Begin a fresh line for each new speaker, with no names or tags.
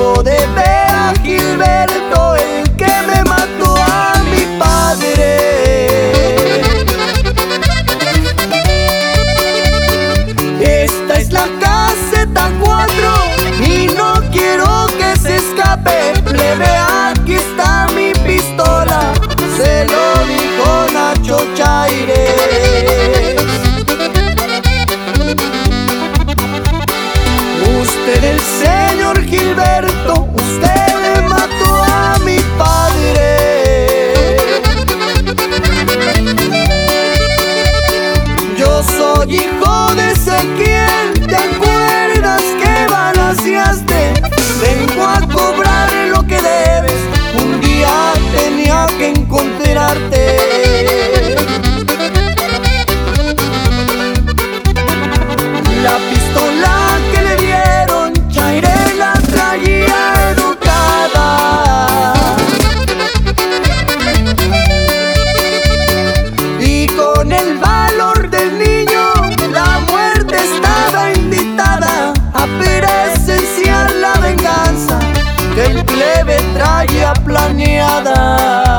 Vengo de ver a Gilberto el señor Gilberto, usted le mató a mi padre. Yo soy hijo de Ezequiel, ¿te acuerdas que balanceaste? Vengo a cobrar lo que debes, un día tenía que encontrarte. que planeada.